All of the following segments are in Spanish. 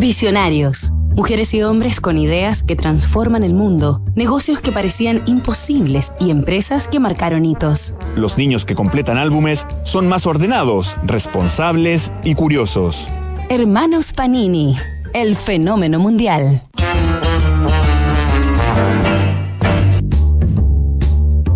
Visionarios. Mujeres y hombres con ideas que transforman el mundo, negocios que parecían imposibles y empresas que marcaron hitos. Los niños que completan álbumes son más ordenados, responsables y curiosos. Hermanos Panini, el fenómeno mundial.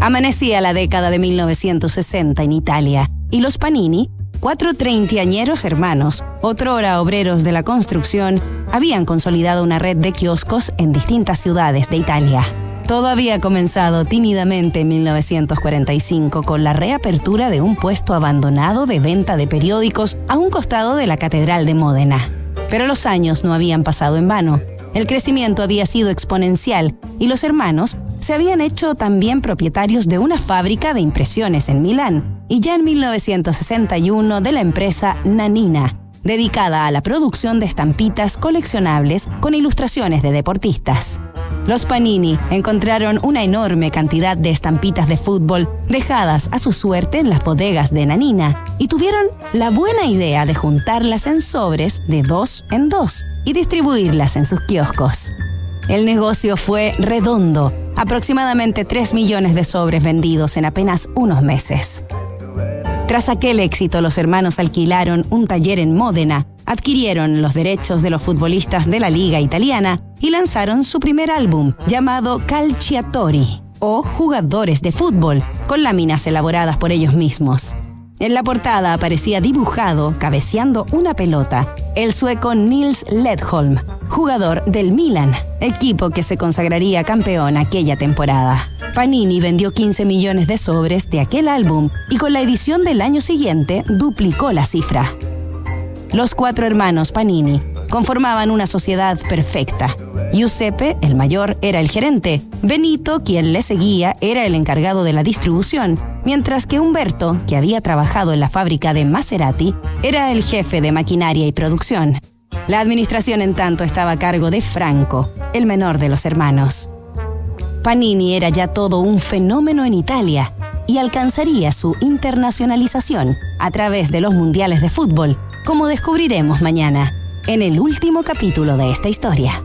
Amanecía la década de 1960 en Italia y los Panini, cuatro treintañeros hermanos, otrora obreros de la construcción, habían consolidado una red de kioscos en distintas ciudades de Italia. Todo había comenzado tímidamente en 1945 con la reapertura de un puesto abandonado de venta de periódicos a un costado de la Catedral de Módena. Pero los años no habían pasado en vano. El crecimiento había sido exponencial y los hermanos se habían hecho también propietarios de una fábrica de impresiones en Milán y ya en 1961 de la empresa Nanina, dedicada a la producción de estampitas coleccionables con ilustraciones de deportistas. Los Panini encontraron una enorme cantidad de estampitas de fútbol dejadas a su suerte en las bodegas de Nanina y tuvieron la buena idea de juntarlas en sobres de dos en dos y distribuirlas en sus kioscos. El negocio fue redondo, aproximadamente 3 millones de sobres vendidos en apenas unos meses. Tras aquel éxito, los hermanos alquilaron un taller en Módena, adquirieron los derechos de los futbolistas de la liga italiana y lanzaron su primer álbum, llamado Calciatori, o Jugadores de Fútbol, con láminas elaboradas por ellos mismos. En la portada aparecía dibujado, cabeceando una pelota, el sueco Nils Ledholm, jugador del Milan, equipo que se consagraría campeón aquella temporada. Panini vendió 15 millones de sobres de aquel álbum y con la edición del año siguiente duplicó la cifra. Los cuatro hermanos Panini conformaban una sociedad perfecta. Giuseppe, el mayor, era el gerente. Benito, quien le seguía, era el encargado de la distribución, mientras que Humberto, que había trabajado en la fábrica de Maserati, era el jefe de maquinaria y producción. La administración, en tanto, estaba a cargo de Franco, el menor de los hermanos. Panini era ya todo un fenómeno en Italia y alcanzaría su internacionalización a través de los mundiales de fútbol, como descubriremos mañana en el último capítulo de esta historia.